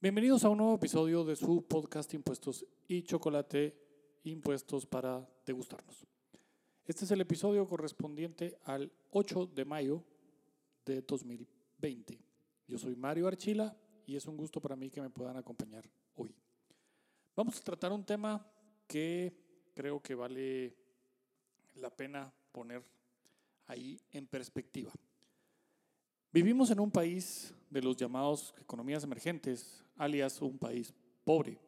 Bienvenidos a un nuevo episodio de su podcast Impuestos y Chocolate, Impuestos para degustarnos. Este es el episodio correspondiente al 8 de mayo de 2020. Yo soy Mario Archila y es un gusto para mí que me puedan acompañar hoy. Vamos a tratar un tema que creo que vale la pena poner ahí en perspectiva. Vivimos en un país de los llamados economías emergentes, alias un país pobre.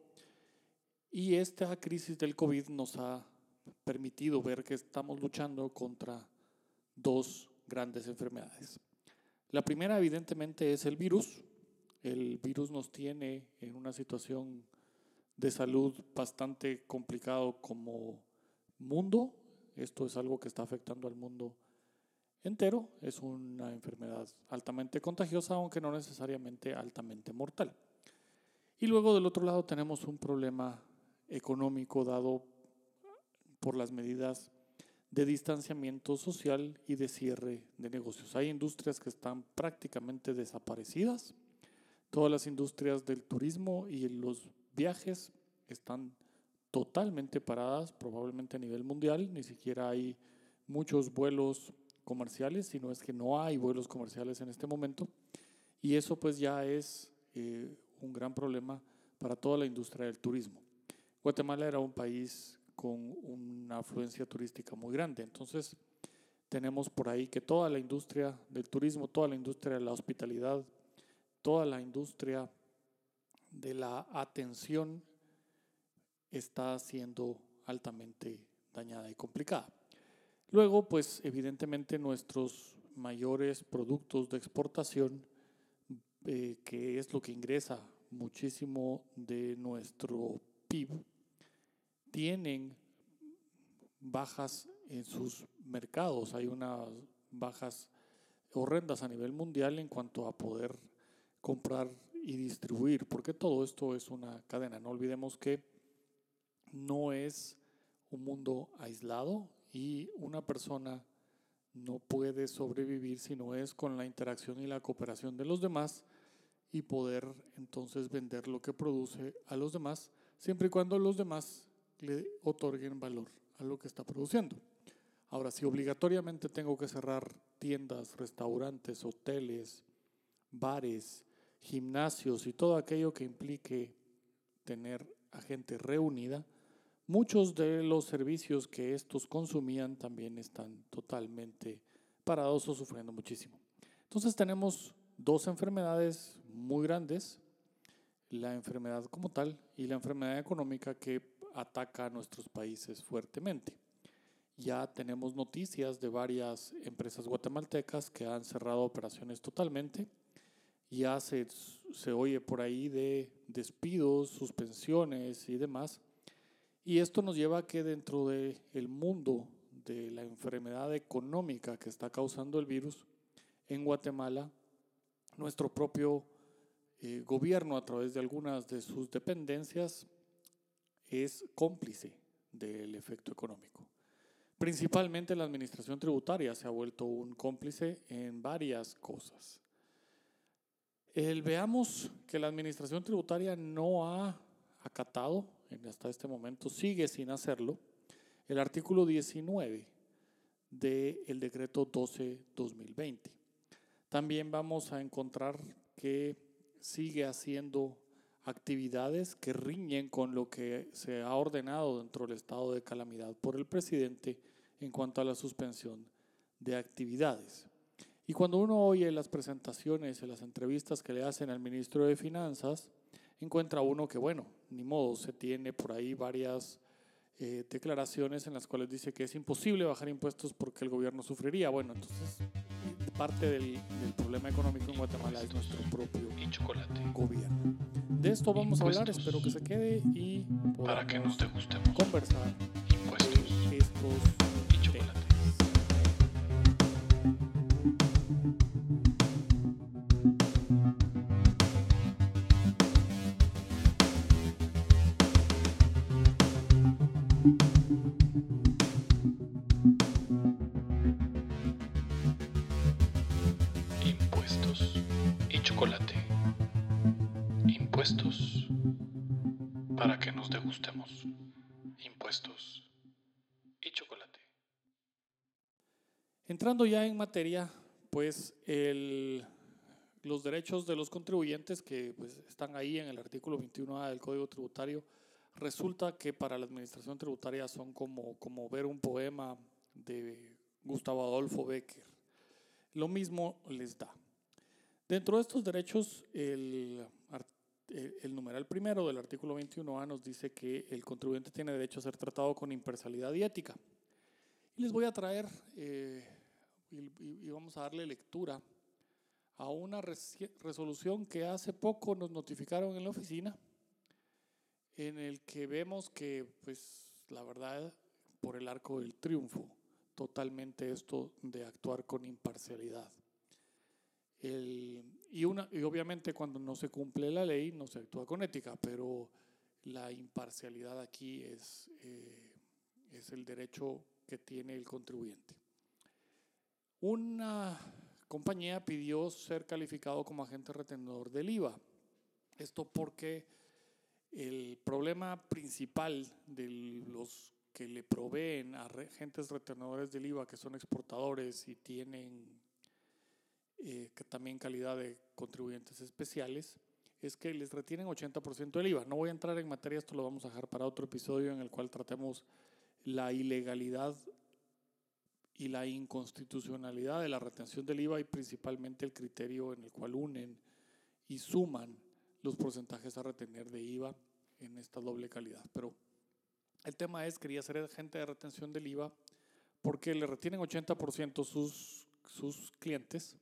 Y esta crisis del COVID nos ha permitido ver que estamos luchando contra dos grandes enfermedades. La primera evidentemente es el virus. El virus nos tiene en una situación de salud bastante complicado como mundo. Esto es algo que está afectando al mundo entero. Es una enfermedad altamente contagiosa, aunque no necesariamente altamente mortal. Y luego del otro lado tenemos un problema económico dado por las medidas de distanciamiento social y de cierre de negocios. Hay industrias que están prácticamente desaparecidas. Todas las industrias del turismo y los viajes están totalmente paradas, probablemente a nivel mundial. Ni siquiera hay muchos vuelos comerciales, sino es que no hay vuelos comerciales en este momento. Y eso pues ya es eh, un gran problema para toda la industria del turismo. Guatemala era un país con una afluencia turística muy grande, entonces tenemos por ahí que toda la industria del turismo, toda la industria de la hospitalidad, toda la industria de la atención está siendo altamente dañada y complicada. Luego, pues evidentemente nuestros mayores productos de exportación, eh, que es lo que ingresa muchísimo de nuestro PIB, tienen bajas en sus mercados. Hay unas bajas horrendas a nivel mundial en cuanto a poder comprar y distribuir, porque todo esto es una cadena. No olvidemos que no es un mundo aislado, y una persona no puede sobrevivir si no es con la interacción y la cooperación de los demás y poder entonces vender lo que produce a los demás, siempre y cuando los demás le otorguen valor a lo que está produciendo. Ahora, si obligatoriamente tengo que cerrar tiendas, restaurantes, hoteles, bares, gimnasios y todo aquello que implique tener a gente reunida, Muchos de los servicios que estos consumían también están totalmente parados o sufriendo muchísimo. Entonces tenemos dos enfermedades muy grandes, la enfermedad como tal y la enfermedad económica que ataca a nuestros países fuertemente. Ya tenemos noticias de varias empresas guatemaltecas que han cerrado operaciones totalmente. Ya se, se oye por ahí de despidos, suspensiones y demás y esto nos lleva a que dentro del el mundo de la enfermedad económica que está causando el virus, en Guatemala, nuestro propio eh, gobierno a través de algunas de sus dependencias es cómplice del efecto económico. Principalmente la administración tributaria se ha vuelto un cómplice en varias cosas. El, veamos que la administración tributaria no ha acatado hasta este momento sigue sin hacerlo, el artículo 19 del decreto 12-2020. También vamos a encontrar que sigue haciendo actividades que riñen con lo que se ha ordenado dentro del estado de calamidad por el presidente en cuanto a la suspensión de actividades. Y cuando uno oye las presentaciones y las entrevistas que le hacen al ministro de Finanzas, encuentra uno que, bueno, ni modo, se tiene por ahí varias eh, declaraciones en las cuales dice que es imposible bajar impuestos porque el gobierno sufriría. Bueno, entonces parte del, problema económico en Guatemala es nuestro propio gobierno. De esto vamos a hablar, espero que se quede y para que nos conversar impuestos estos degustemos. Impuestos y chocolate. Entrando ya en materia, pues el, los derechos de los contribuyentes que pues, están ahí en el artículo 21A del Código Tributario, resulta que para la administración tributaria son como, como ver un poema de Gustavo Adolfo Becker. Lo mismo les da. Dentro de estos derechos, el, el numeral primero del artículo 21A nos dice que el contribuyente tiene derecho a ser tratado con imparcialidad y ética. Y les voy a traer, eh, y, y, vamos a darle lectura a una resolución que hace poco nos notificaron en la oficina, en el que vemos que, pues, la verdad, por el arco del triunfo, totalmente esto de actuar con imparcialidad. El, y, una, y obviamente cuando no se cumple la ley no se actúa con ética, pero la imparcialidad aquí es, eh, es el derecho que tiene el contribuyente. Una compañía pidió ser calificado como agente retenedor del IVA. Esto porque el problema principal de los que le proveen a agentes retenedores del IVA, que son exportadores y tienen eh, que también calidad de contribuyentes especiales, es que les retienen 80% del IVA. No voy a entrar en materia, esto lo vamos a dejar para otro episodio en el cual tratemos la ilegalidad y la inconstitucionalidad de la retención del IVA y principalmente el criterio en el cual unen y suman los porcentajes a retener de IVA en esta doble calidad. Pero el tema es, quería ser agente de retención del IVA porque le retienen 80% sus, sus clientes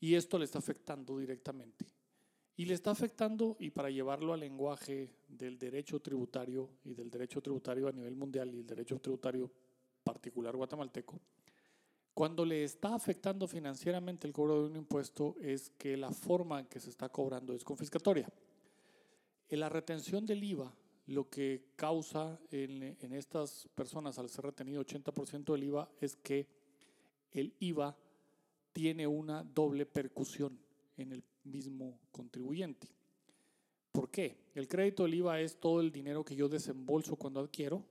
y esto le está afectando directamente. Y le está afectando, y para llevarlo al lenguaje del derecho tributario y del derecho tributario a nivel mundial y el derecho tributario particular guatemalteco, cuando le está afectando financieramente el cobro de un impuesto es que la forma en que se está cobrando es confiscatoria. En la retención del IVA, lo que causa en, en estas personas al ser retenido 80% del IVA es que el IVA tiene una doble percusión en el mismo contribuyente. ¿Por qué? El crédito del IVA es todo el dinero que yo desembolso cuando adquiero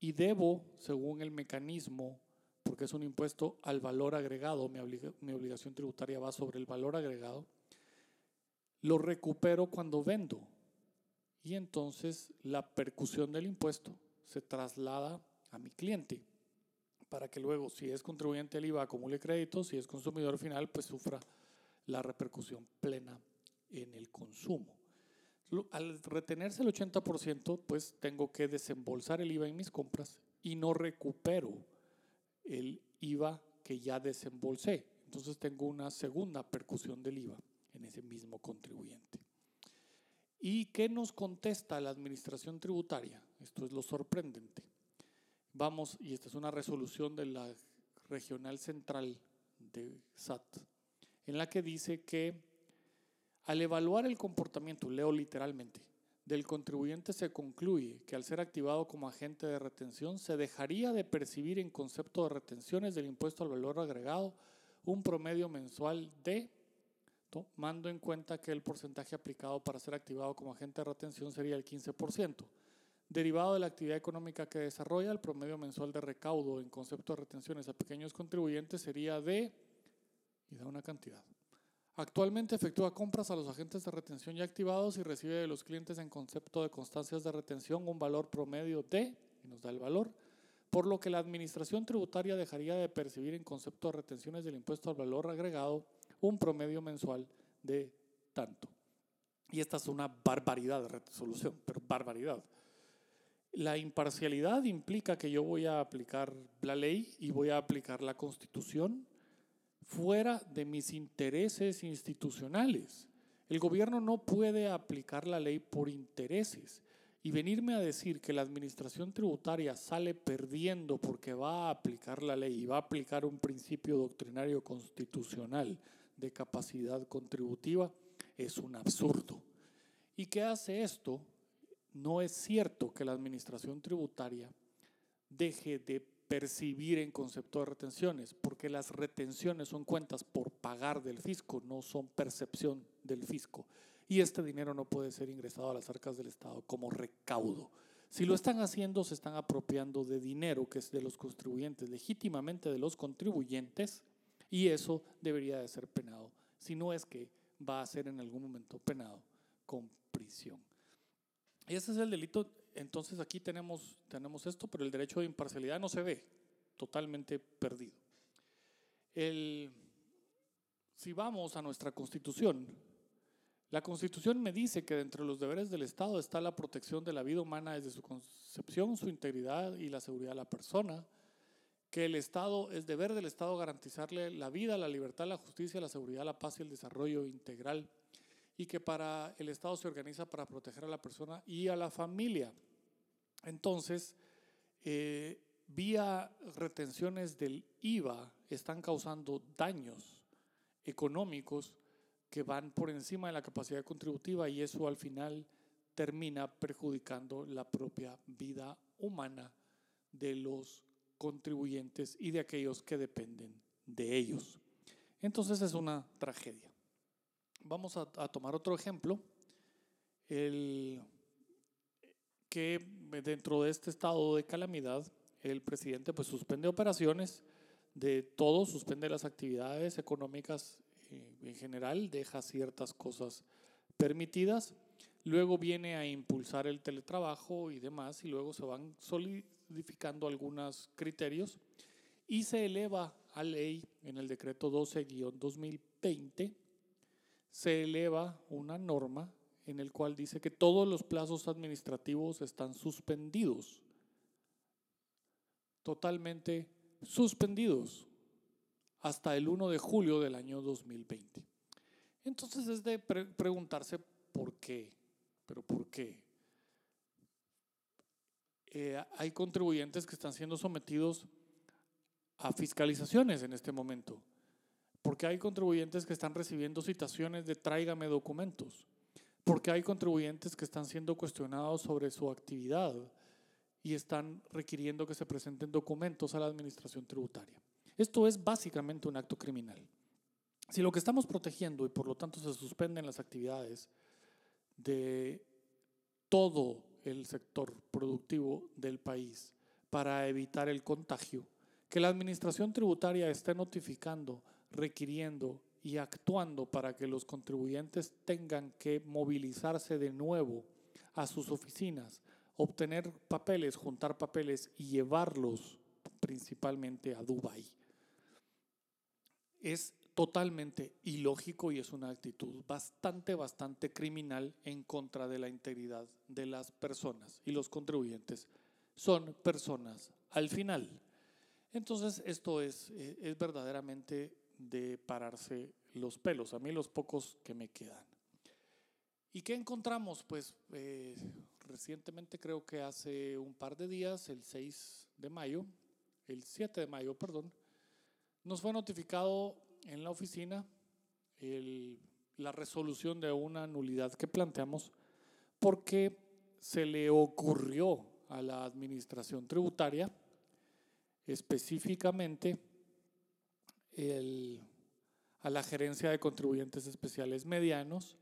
y debo, según el mecanismo, porque es un impuesto al valor agregado, mi, mi obligación tributaria va sobre el valor agregado, lo recupero cuando vendo. Y entonces la percusión del impuesto se traslada a mi cliente para que luego, si es contribuyente del IVA, acumule créditos, si es consumidor final, pues sufra la repercusión plena en el consumo. Al retenerse el 80%, pues tengo que desembolsar el IVA en mis compras y no recupero el IVA que ya desembolsé. Entonces tengo una segunda percusión del IVA en ese mismo contribuyente. ¿Y qué nos contesta la administración tributaria? Esto es lo sorprendente vamos, y esta es una resolución de la regional central de SAT, en la que dice que al evaluar el comportamiento, leo literalmente, del contribuyente se concluye que al ser activado como agente de retención se dejaría de percibir en concepto de retenciones del impuesto al valor agregado un promedio mensual de, tomando en cuenta que el porcentaje aplicado para ser activado como agente de retención sería el 15%. Derivado de la actividad económica que desarrolla, el promedio mensual de recaudo en concepto de retenciones a pequeños contribuyentes sería de, y da una cantidad. Actualmente efectúa compras a los agentes de retención ya activados y recibe de los clientes en concepto de constancias de retención un valor promedio de, y nos da el valor, por lo que la administración tributaria dejaría de percibir en concepto de retenciones del impuesto al valor agregado un promedio mensual de tanto. Y esta es una barbaridad de resolución, pero barbaridad. La imparcialidad implica que yo voy a aplicar la ley y voy a aplicar la constitución fuera de mis intereses institucionales. El gobierno no puede aplicar la ley por intereses y venirme a decir que la administración tributaria sale perdiendo porque va a aplicar la ley y va a aplicar un principio doctrinario constitucional de capacidad contributiva es un absurdo. ¿Y qué hace esto? No es cierto que la administración tributaria deje de percibir en concepto de retenciones, porque las retenciones son cuentas por pagar del fisco, no son percepción del fisco. y este dinero no puede ser ingresado a las arcas del Estado como recaudo. Si lo están haciendo, se están apropiando de dinero que es de los contribuyentes, legítimamente de los contribuyentes, y eso debería de ser penado, si no es que va a ser en algún momento penado con prisión. Y ese es el delito. Entonces aquí tenemos, tenemos esto, pero el derecho de imparcialidad no se ve, totalmente perdido. El, si vamos a nuestra constitución, la constitución me dice que dentro de los deberes del Estado está la protección de la vida humana desde su concepción, su integridad y la seguridad de la persona, que el Estado, es deber del Estado garantizarle la vida, la libertad, la justicia, la seguridad, la paz y el desarrollo integral, y que para el Estado se organiza para proteger a la persona y a la familia. Entonces, eh, vía retenciones del IVA están causando daños económicos que van por encima de la capacidad contributiva y eso al final termina perjudicando la propia vida humana de los contribuyentes y de aquellos que dependen de ellos. Entonces es una tragedia. Vamos a, tomar otro ejemplo, que dentro de este estado de calamidad el presidente pues suspende operaciones de todo, suspende las actividades económicas eh, en general, deja ciertas cosas permitidas, luego viene a impulsar el teletrabajo y demás, y luego se van solidificando algunos criterios y se eleva a ley en el decreto 12-2020, se eleva una norma en el cual dice que todos los plazos administrativos están suspendidos totalmente suspendidos hasta el 1 de julio del año 2020. Entonces es de preguntarse por qué, pero por qué. Eh, hay contribuyentes que están siendo sometidos a fiscalizaciones en este momento, porque hay contribuyentes que están recibiendo citaciones de tráigame documentos, porque hay contribuyentes que están siendo cuestionados sobre su actividad, y están requiriendo que se presenten documentos a la administración tributaria. Esto es básicamente un acto criminal. Si lo que estamos protegiendo y por lo tanto se suspenden las actividades de todo el sector productivo del país para evitar el contagio, que la administración tributaria esté notificando, requiriendo y actuando para que los contribuyentes tengan que movilizarse de nuevo a sus oficinas obtener papeles, juntar papeles y llevarlos principalmente a Dubái. Es totalmente ilógico y es una actitud bastante, bastante criminal en contra de la integridad de las personas y los contribuyentes son personas al final. Entonces esto es, eh, es verdaderamente de pararse los pelos, a mí los pocos que me quedan. ¿Y qué encontramos? Pues eh, recientemente, creo que hace un par de días, el 6 de mayo, el 7 de mayo, perdón, nos fue notificado en la oficina la resolución de una nulidad que planteamos porque se le ocurrió a la administración tributaria específicamente a la gerencia de contribuyentes especiales medianos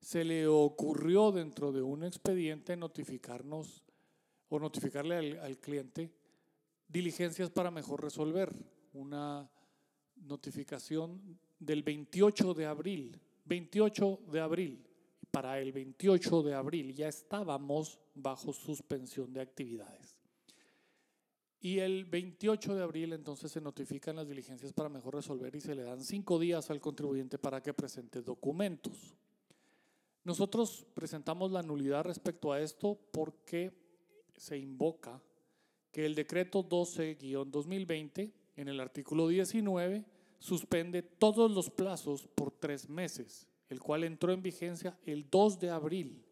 se le ocurrió dentro de un expediente notificarnos o notificarle al, cliente diligencias para mejor resolver. Una notificación del 28 de abril. 28 de abril. Para el 28 de abril ya estábamos bajo suspensión de actividades. Y el 28 de abril entonces se notifican las diligencias para mejor resolver y se le dan cinco días al contribuyente para que presente documentos. Nosotros presentamos la nulidad respecto a esto porque se invoca que el decreto 12-2020, en el artículo 19, suspende todos los plazos por tres meses, el cual entró en vigencia el 2 de abril.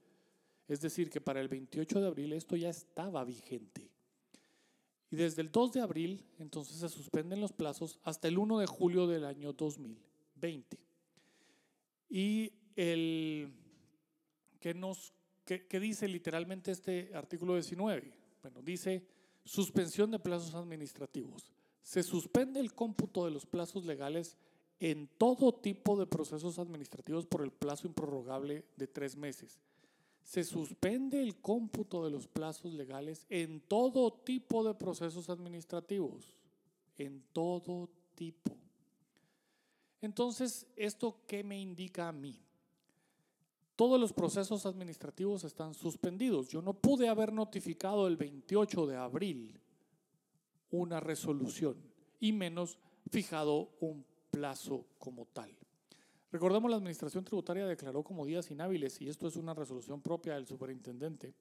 Es decir, que para el 28 de abril esto ya estaba vigente. Y desde el 2 de abril, entonces se suspenden los plazos hasta el 1 de julio del año 2020. Y el ¿Qué, nos, dice literalmente este artículo 19? Bueno, dice suspensión de plazos administrativos. Se suspende el cómputo de los plazos legales en todo tipo de procesos administrativos por el plazo improrrogable de tres meses. Se suspende el cómputo de los plazos legales en todo tipo de procesos administrativos, en todo tipo. Entonces, ¿esto qué me indica a mí? Todos los procesos administrativos están suspendidos. Yo no pude haber notificado el 28 de abril una resolución y menos fijado un plazo como tal. Recordemos, la Administración Tributaria declaró como días inhábiles, y esto es una resolución propia del superintendente,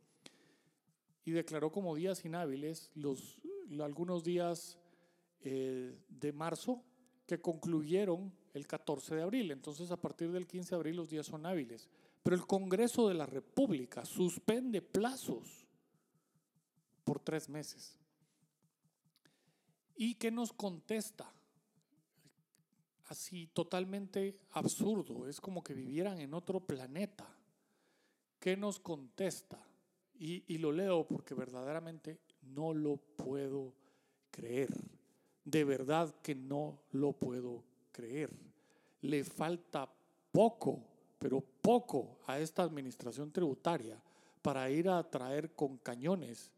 y declaró como días inhábiles los, algunos días eh, de marzo que concluyeron el 14 de abril. Entonces, a partir del 15 de abril los días son hábiles. Pero el Congreso de la República suspende plazos por tres meses. ¿Y qué nos contesta? Así totalmente absurdo, es como que vivieran en otro planeta. ¿Qué nos contesta? Y, lo leo porque verdaderamente no lo puedo creer. De verdad que no lo puedo creer. Le falta poco pero poco a esta administración tributaria para ir a traer con cañones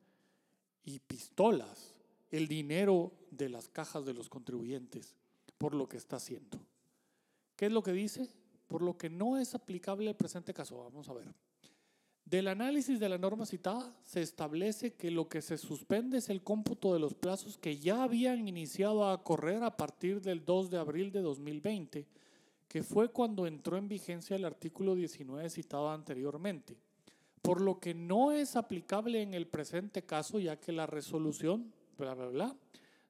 y pistolas el dinero de las cajas de los contribuyentes por lo que está haciendo. ¿Qué es lo que dice? Por lo que no es aplicable el presente caso. Vamos a ver. Del análisis de la norma citada se establece que lo que se suspende es el cómputo de los plazos que ya habían iniciado a correr a partir del 2 de abril de 2020 que fue cuando entró en vigencia el artículo 19 citado anteriormente, por lo que no es aplicable en el presente caso, ya que la resolución, bla, bla, bla,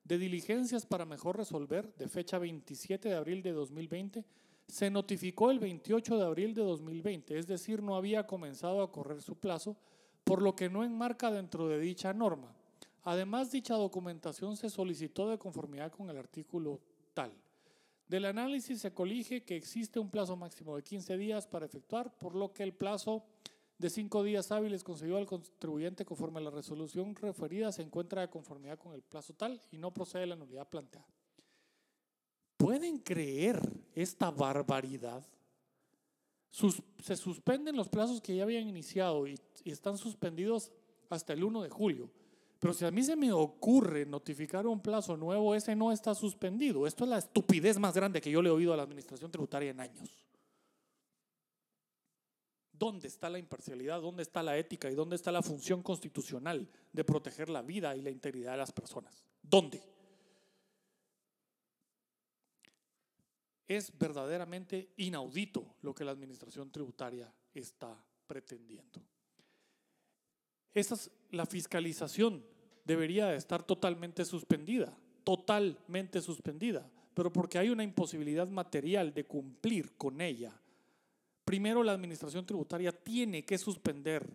de diligencias para mejor resolver, de fecha 27 de abril de 2020, se notificó el 28 de abril de 2020, es decir, no había comenzado a correr su plazo, por lo que no enmarca dentro de dicha norma. Además, dicha documentación se solicitó de conformidad con el artículo tal. Del análisis se colige que existe un plazo máximo de 15 días para efectuar, por lo que el plazo de 5 días hábiles concedido al contribuyente conforme a la resolución referida se encuentra de conformidad con el plazo tal y no procede la nulidad planteada. ¿Pueden creer esta barbaridad? se suspenden los plazos que ya habían iniciado y están suspendidos hasta el 1 de julio. Pero si a mí se me ocurre notificar un plazo nuevo, ese no está suspendido. Esto es la estupidez más grande que yo le he oído a la administración tributaria en años. ¿Dónde está la imparcialidad? ¿Dónde está la ética? ¿Y dónde está la función constitucional de proteger la vida y la integridad de las personas? ¿Dónde? Es verdaderamente inaudito lo que la administración tributaria está pretendiendo. Esa es la fiscalización debería estar totalmente suspendida, totalmente suspendida, pero porque hay una imposibilidad material de cumplir con ella. Primero la administración tributaria tiene que suspender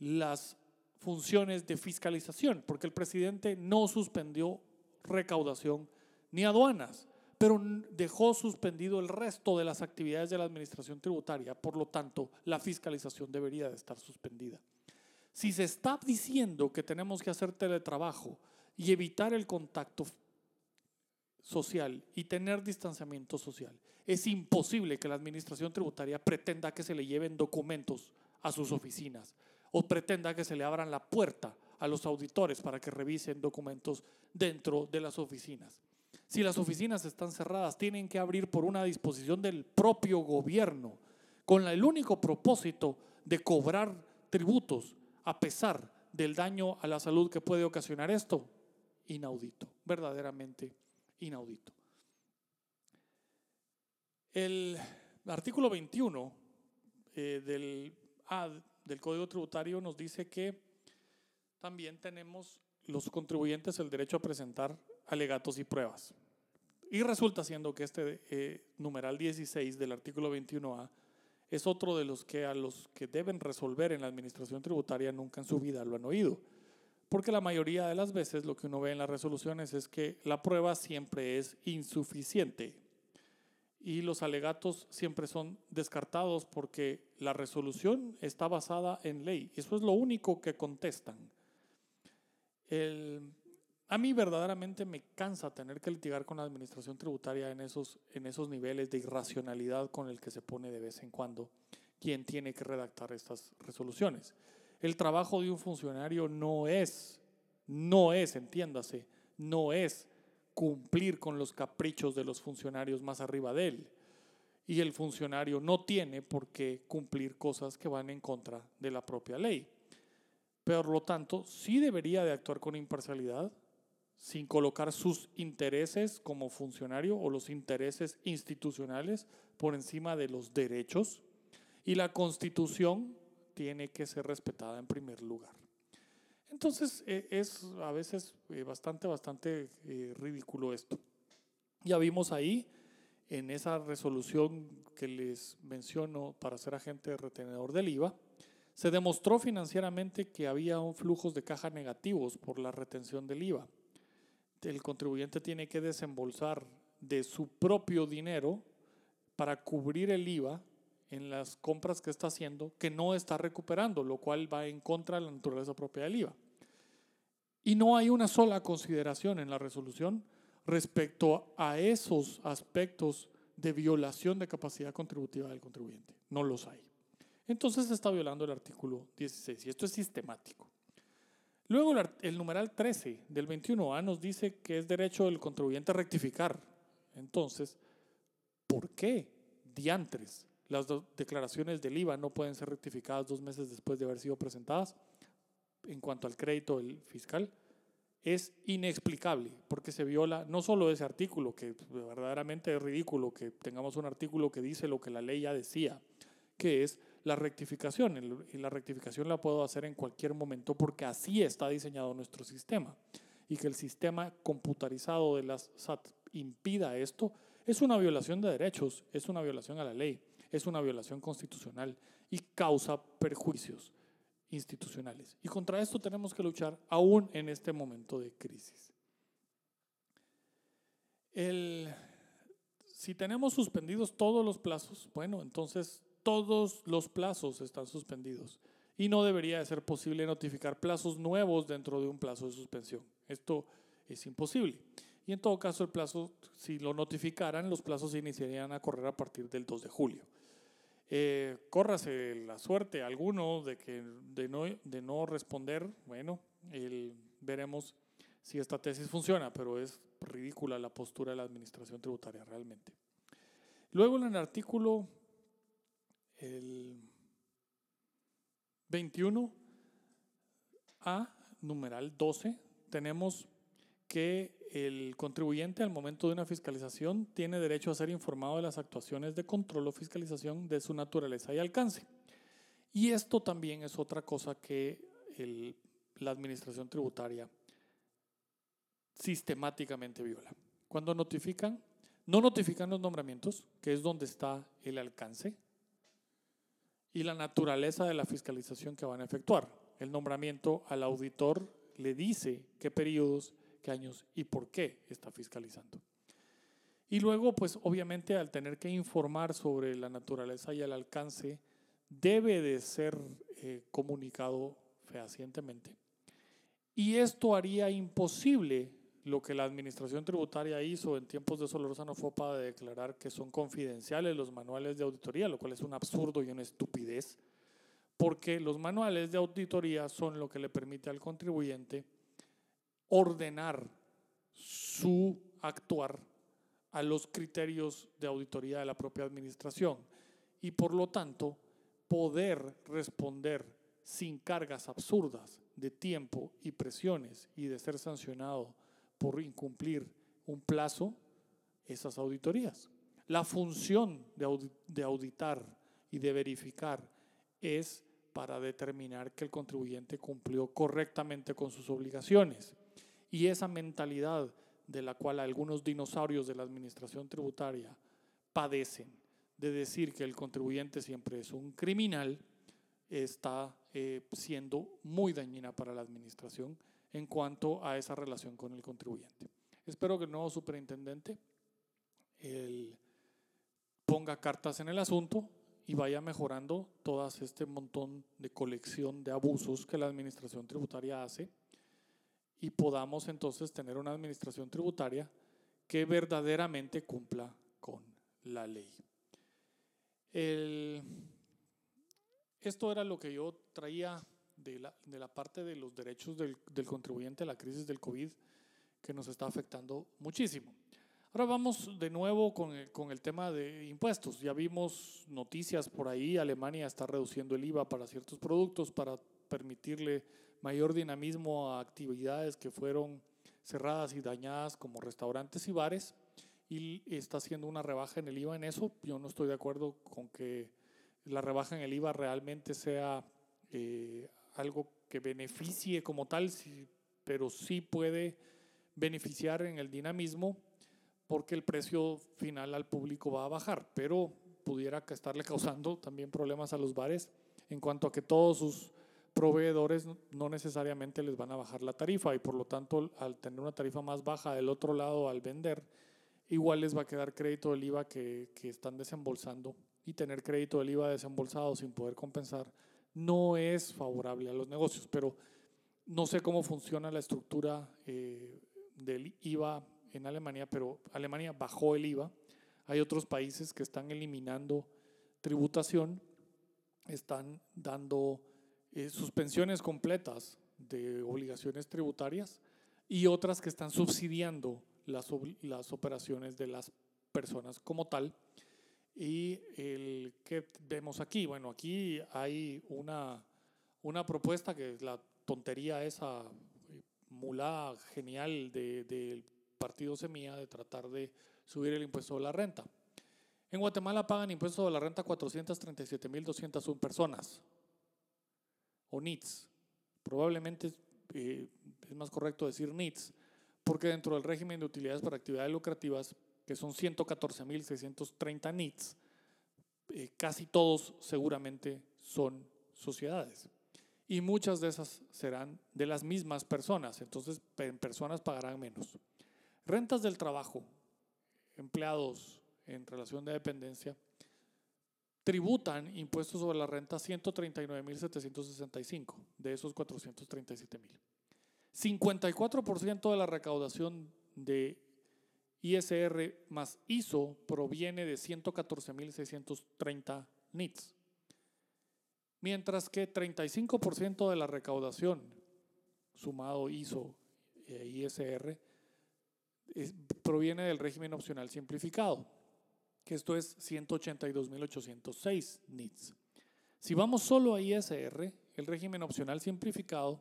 las funciones de fiscalización, porque el presidente no suspendió recaudación ni aduanas, pero dejó suspendido el resto de las actividades de la administración tributaria, por lo tanto la fiscalización debería de estar suspendida. Si se está diciendo que tenemos que hacer teletrabajo y evitar el contacto social y tener distanciamiento social, es imposible que la administración tributaria pretenda que se le lleven documentos a sus oficinas o pretenda que se le abran la puerta a los auditores para que revisen documentos dentro de las oficinas. Si las oficinas están cerradas, tienen que abrir por una disposición del propio gobierno, con el único propósito de cobrar tributos a pesar del daño a la salud que puede ocasionar esto, inaudito, verdaderamente inaudito. El artículo 21 eh, del, del Código Tributario nos dice que también tenemos los contribuyentes el derecho a presentar alegatos y pruebas. Y resulta siendo que este eh, numeral 16 del artículo 21A es otro de los que a los que deben resolver en la administración tributaria nunca en su vida lo han oído. Porque la mayoría de las veces lo que uno ve en las resoluciones es que la prueba siempre es insuficiente y los alegatos siempre son descartados porque la resolución está basada en ley. Eso es lo único que contestan. El A mí verdaderamente me cansa tener que litigar con la administración tributaria en esos, en esos niveles de irracionalidad con el que se pone de vez en cuando quien tiene que redactar estas resoluciones. El trabajo de un funcionario no es, no es, entiéndase, no es cumplir con los caprichos de los funcionarios más arriba de él. Y el funcionario no tiene por qué cumplir cosas que van en contra de la propia ley. Por lo tanto, sí debería de actuar con imparcialidad, sin colocar sus intereses como funcionario o los intereses institucionales por encima de los derechos. Y la constitución tiene que ser respetada en primer lugar. Entonces e, es a veces eh, bastante, bastante eh, ridículo esto. Ya vimos ahí en esa resolución que les menciono para ser agente retenedor del IVA, se demostró financieramente que había un flujos de caja negativos por la retención del IVA. El contribuyente tiene que desembolsar de su propio dinero para cubrir el IVA en las compras que está haciendo que no está recuperando, lo cual va en contra de la naturaleza propia del IVA. Y no hay una sola consideración en la resolución respecto a esos aspectos de violación de capacidad contributiva del contribuyente. No los hay. Entonces se está violando el artículo 16 y esto es sistemático. Luego el numeral 13 del 21A nos dice que es derecho del contribuyente rectificar. Entonces, ¿por qué diantres las declaraciones del IVA no pueden ser rectificadas dos meses después de haber sido presentadas en cuanto al crédito del fiscal? es inexplicable porque se viola no solo ese artículo, que verdaderamente es ridículo que tengamos un artículo que dice lo que la ley ya decía, que es la rectificación. Y la rectificación la puedo hacer en cualquier momento porque así está diseñado nuestro sistema. Y que el sistema computarizado de las SAT impida esto es una violación de derechos, es una violación a la ley, es una violación constitucional y causa perjuicios institucionales. Y contra esto tenemos que luchar aún en este momento de crisis. si tenemos suspendidos todos los plazos, bueno, entonces todos los plazos están suspendidos y no debería de ser posible notificar plazos nuevos dentro de un plazo de suspensión. Esto es imposible. Y en todo caso, el plazo, si lo notificaran, los plazos se iniciarían a correr a partir del 2 de julio. Eh, córrase la suerte alguno de, que, de, no, de no responder, bueno, veremos si esta tesis funciona, pero es ridícula la postura de la administración tributaria realmente. Luego en el artículo el 21A, numeral 12, tenemos que el contribuyente al momento de una fiscalización tiene derecho a ser informado de las actuaciones de control o fiscalización de su naturaleza y alcance. Y esto también es otra cosa que la administración tributaria sistemáticamente viola. Cuando notifican, no notifican los nombramientos, que es donde está el alcance, y la naturaleza de la fiscalización que van a efectuar. El nombramiento al auditor le dice qué periodos qué años y por qué está fiscalizando. Y luego, pues obviamente al tener que informar sobre la naturaleza y el alcance, debe de ser eh, comunicado fehacientemente. Y esto haría imposible lo que la administración tributaria hizo en tiempos de Solórzano Fopa de declarar que son confidenciales los manuales de auditoría, lo cual es un absurdo y una estupidez, porque los manuales de auditoría son lo que le permite al contribuyente ordenar su actuar a los criterios de auditoría de la propia administración y por lo tanto poder responder sin cargas absurdas de tiempo y presiones y de ser sancionado por incumplir un plazo esas auditorías. La función de auditar y de verificar es para determinar que el contribuyente cumplió correctamente con sus obligaciones. Y esa mentalidad de la cual algunos dinosaurios de la administración tributaria padecen, de decir que el contribuyente siempre es un criminal, está eh, siendo muy dañina para la administración en cuanto a esa relación con el contribuyente. Espero que el nuevo superintendente ponga cartas en el asunto y vaya mejorando todas este montón de colección de abusos que la administración tributaria hace y podamos entonces tener una administración tributaria que verdaderamente cumpla con la ley. esto era lo que yo traía de la, de la parte de los derechos del, del, contribuyente a la crisis del COVID que nos está afectando muchísimo. Ahora vamos de nuevo con el, con el tema de impuestos. Ya vimos noticias por ahí, Alemania está reduciendo el IVA para ciertos productos para permitirle mayor dinamismo a actividades que fueron cerradas y dañadas como restaurantes y bares y está haciendo una rebaja en el IVA en eso. Yo no estoy de acuerdo con que la rebaja en el IVA realmente sea eh, algo que beneficie como tal, pero sí puede beneficiar en el dinamismo porque el precio final al público va a bajar, pero pudiera estarle causando también problemas a los bares en cuanto a que todos sus proveedores no necesariamente les van a bajar la tarifa y por lo tanto al tener una tarifa más baja del otro lado al vender, igual les va a quedar crédito del IVA que, que están desembolsando y tener crédito del IVA desembolsado sin poder compensar no es favorable a los negocios, pero no sé cómo funciona la estructura eh, del IVA en Alemania, pero Alemania bajó el IVA. Hay otros países que están eliminando tributación, están dando eh, suspensiones completas de obligaciones tributarias y otras que están subsidiando las, las operaciones de las personas como tal. Y el que vemos aquí, bueno, aquí hay una, una propuesta que es la tontería esa eh, mulada genial del de, partido Semilla de tratar de subir el impuesto de la renta. En Guatemala pagan impuesto de la renta 437.201 personas, o NITS. Probablemente eh, es más correcto decir NITS, porque dentro del régimen de utilidades para actividades lucrativas que son 114.630 NITs, eh, casi todos seguramente son sociedades. Y muchas de esas serán de las mismas personas, entonces personas pagarán menos. Rentas del trabajo, empleados en relación de dependencia, tributan impuestos sobre la renta 139.765 de esos 437.000. 54% de la recaudación de ISR más ISO proviene de 114.630 NITs, mientras que 35% de la recaudación sumado ISO e ISR proviene del régimen opcional simplificado, que esto es 182.806 NITs. Si vamos solo a ISR, el régimen opcional simplificado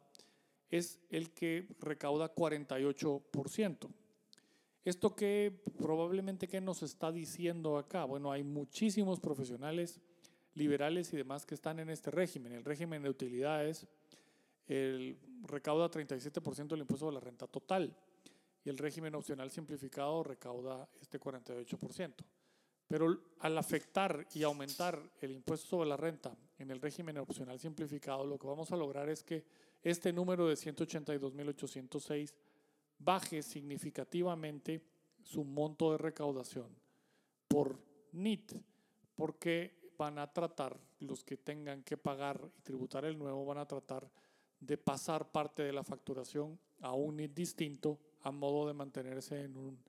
es el que recauda 48%. Esto que probablemente que nos está diciendo acá, bueno, hay muchísimos profesionales liberales y demás que están en este régimen. El régimen de utilidades el, recauda 37% del impuesto de la renta total y el régimen opcional simplificado recauda este 48%. Pero al afectar y aumentar el impuesto sobre la renta en el régimen opcional simplificado, lo que vamos a lograr es que este número de 182.806 baje significativamente su monto de recaudación por NIT, porque van a tratar, los que tengan que pagar y tributar el nuevo, van a tratar de pasar parte de la facturación a un NIT distinto a modo de mantenerse en, un,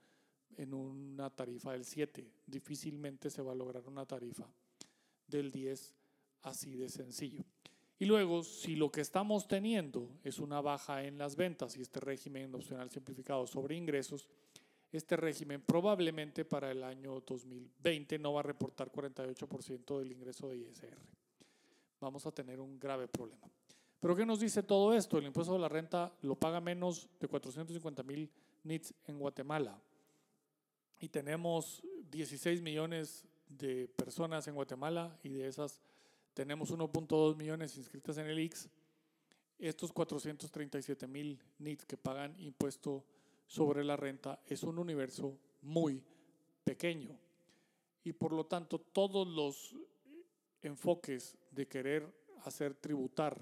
en una tarifa del 7. Difícilmente se va a lograr una tarifa del 10 así de sencillo. Y luego, si lo que estamos teniendo es una baja en las ventas y este régimen opcional simplificado sobre ingresos, este régimen probablemente para el año 2020 no va a reportar 48% del ingreso de ISR. Vamos a tener un grave problema. Pero ¿qué nos dice todo esto? El impuesto de la renta lo paga menos de 450 mil NITs en Guatemala. Y tenemos 16 millones de personas en Guatemala y de esas tenemos 1.2 millones inscritas en el IX. Estos 437 mil NITs que pagan impuesto sobre la renta es un universo muy pequeño. Y por lo tanto, todos los enfoques de querer hacer tributar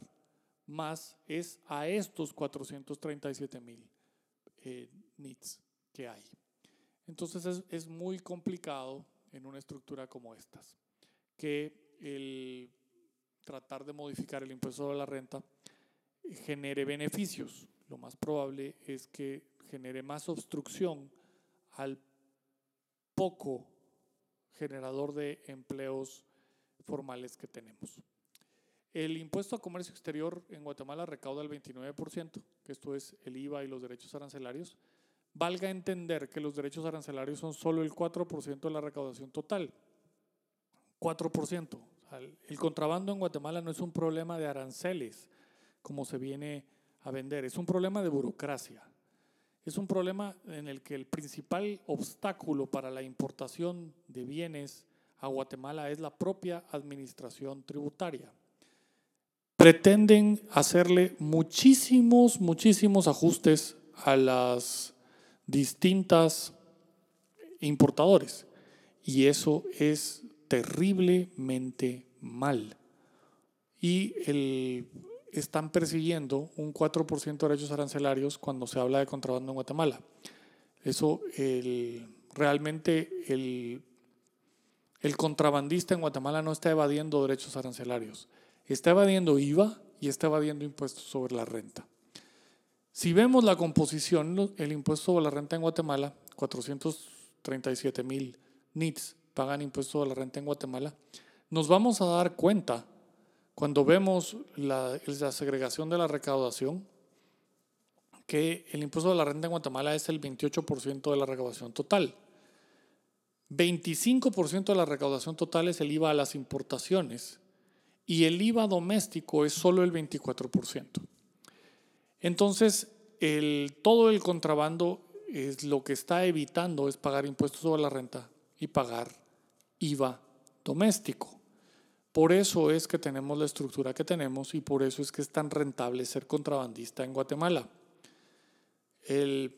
más es a estos 437 mil eh, NITs que hay. Entonces es, es muy complicado en una estructura como estas, que el tratar de modificar el impuesto de la renta genere beneficios. lo más probable es que genere más obstrucción al poco generador de empleos formales que tenemos. El impuesto a comercio exterior en Guatemala recauda el 29%, que esto es el IVA y los derechos arancelarios. Valga entender que los derechos arancelarios son solo el 4% de la recaudación total. 4%. El contrabando en Guatemala no es un problema de aranceles, como se viene a vender, es un problema de burocracia. Es un problema en el que el principal obstáculo para la importación de bienes a Guatemala es la propia administración tributaria. Pretenden hacerle muchísimos, muchísimos ajustes a las distintas importadores y eso es terriblemente mal. Y el, están persiguiendo un 4% de derechos arancelarios cuando se habla de contrabando en Guatemala. Eso, realmente el, el contrabandista en Guatemala no está evadiendo derechos arancelarios, está evadiendo IVA y está evadiendo impuestos sobre la renta. Si vemos la composición, el impuesto sobre la renta en Guatemala, 437 mil NITs pagan impuesto sobre la renta en Guatemala, nos vamos a dar cuenta cuando vemos la, segregación de la recaudación, que el impuesto de la renta en Guatemala es el 28% de la recaudación total. 25% de la recaudación total es el IVA a las importaciones y el IVA doméstico es solo el 24%. Entonces, todo el contrabando es lo que está evitando es pagar impuestos sobre la renta y pagar IVA doméstico. Por eso es que tenemos la estructura que tenemos y por eso es que es tan rentable ser contrabandista en Guatemala. El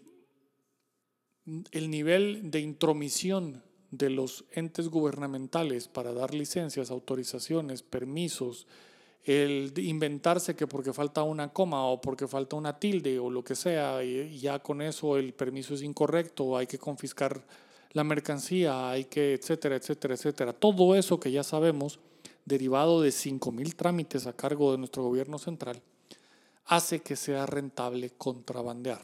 nivel de intromisión de los entes gubernamentales para dar licencias, autorizaciones, permisos, el inventarse que porque falta una coma o porque falta una tilde o lo que sea, y ya con eso el permiso es incorrecto, hay que confiscar la mercancía, hay que, etcétera, etcétera, etcétera. Todo eso que ya sabemos derivado de 5.000 trámites a cargo de nuestro gobierno central, hace que sea rentable contrabandear.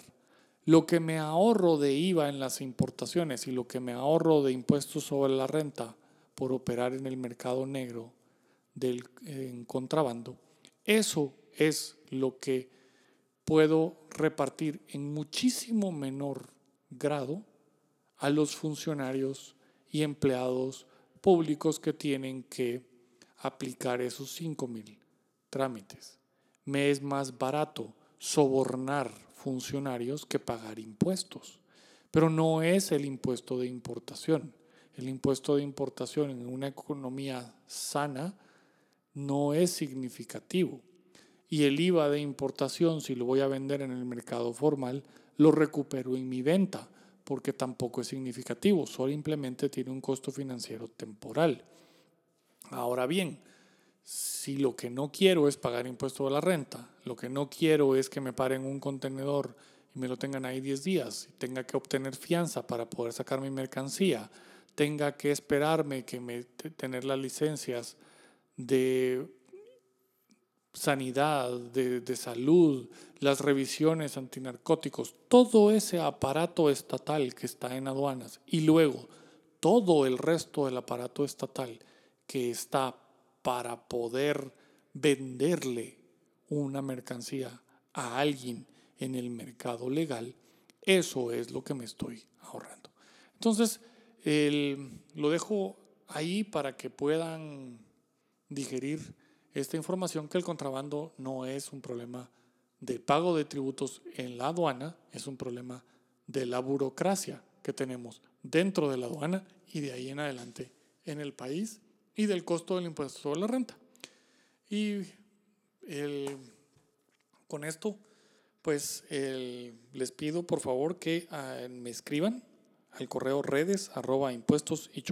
Lo que me ahorro de IVA en las importaciones y lo que me ahorro de impuestos sobre la renta por operar en el mercado negro del contrabando, eso es lo que puedo repartir en muchísimo menor grado a los funcionarios y empleados públicos que tienen que aplicar esos 5 mil trámites. Me es más barato sobornar funcionarios que pagar impuestos. Pero no es el impuesto de importación. El impuesto de importación en una economía sana no es significativo. Y el IVA de importación, si lo voy a vender en el mercado formal, lo recupero en mi venta, porque tampoco es significativo, simplemente tiene un costo financiero temporal. Ahora bien, si lo que no quiero es pagar impuesto a la renta, lo que no quiero es que me paren un contenedor y me lo tengan ahí 10 días, y tenga que obtener fianza para poder sacar mi mercancía, tenga que esperarme que me tener las licencias de sanidad, de, de, salud, las revisiones antinarcóticos, todo ese aparato estatal que está en aduanas y luego todo el resto del aparato estatal que está para poder venderle una mercancía a alguien en el mercado legal, eso es lo que me estoy ahorrando. Entonces, lo dejo ahí para que puedan digerir esta información que el contrabando no es un problema de pago de tributos en la aduana, es un problema de la burocracia que tenemos dentro de la aduana y de ahí en adelante en el país y del costo del impuesto sobre la renta. Y con esto, pues les pido por favor que ah, me escriban al correo redes arroba impuestos y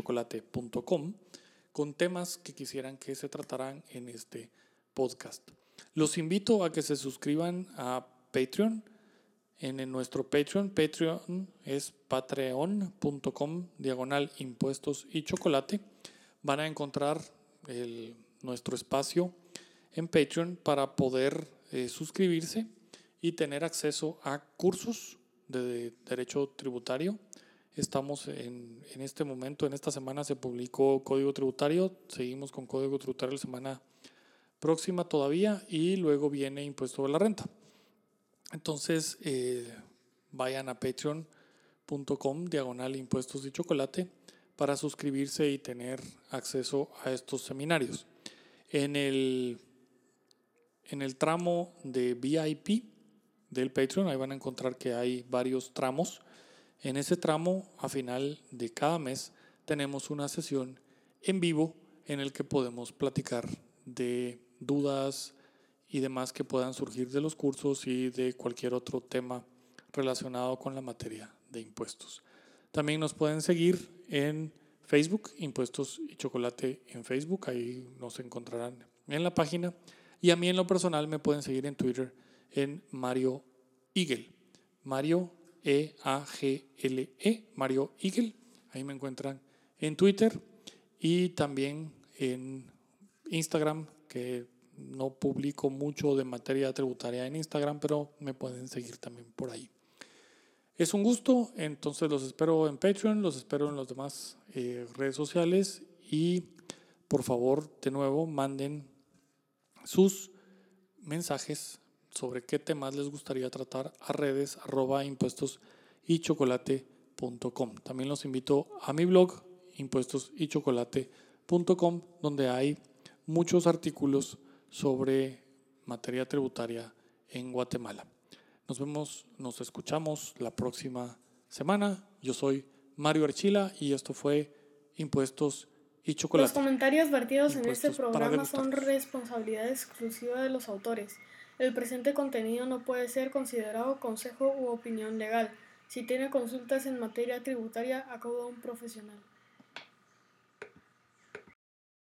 con temas que quisieran que se trataran en este podcast. Los invito a que se suscriban a Patreon. En, nuestro Patreon, Patreon es patreon.com diagonal impuestos y chocolate van a encontrar nuestro espacio en Patreon para poder eh, suscribirse y tener acceso a cursos de derecho tributario. Estamos en, en este momento, en esta semana se publicó Código Tributario, seguimos con Código Tributario la semana próxima todavía y luego viene Impuesto de la Renta. Entonces, eh, vayan a patreon.com diagonal impuestos y chocolate para suscribirse y tener acceso a estos seminarios. En el, en el tramo de VIP del Patreon, ahí van a encontrar que hay varios tramos. En ese tramo, a final de cada mes, tenemos una sesión en vivo en el que podemos platicar de dudas y demás que puedan surgir de los cursos y de cualquier otro tema relacionado con la materia de impuestos. También nos pueden seguir en Facebook, Impuestos y Chocolate en Facebook, ahí nos encontrarán en la página. Y a mí en lo personal me pueden seguir en Twitter en Mario Eagle. Mario E-A-G-L-E, -E, Mario Eagle. Ahí me encuentran en Twitter y también en Instagram, que no publico mucho de materia tributaria en Instagram, pero me pueden seguir también por ahí. Es un gusto, entonces los espero en Patreon, los espero en las demás eh, redes sociales y por favor, de nuevo, manden sus mensajes sobre qué temas les gustaría tratar a redes arroba impuestos y chocolate.com. También los invito a mi blog impuestos y chocolate.com donde hay muchos artículos sobre materia tributaria en Guatemala. Nos vemos, nos escuchamos la próxima semana. Yo soy Mario Archila y esto fue Impuestos y Chocolate. Los comentarios vertidos en este programa son responsabilidad exclusiva de los autores. El presente contenido no puede ser considerado consejo u opinión legal. Si tiene consultas en materia tributaria, acuda a un profesional.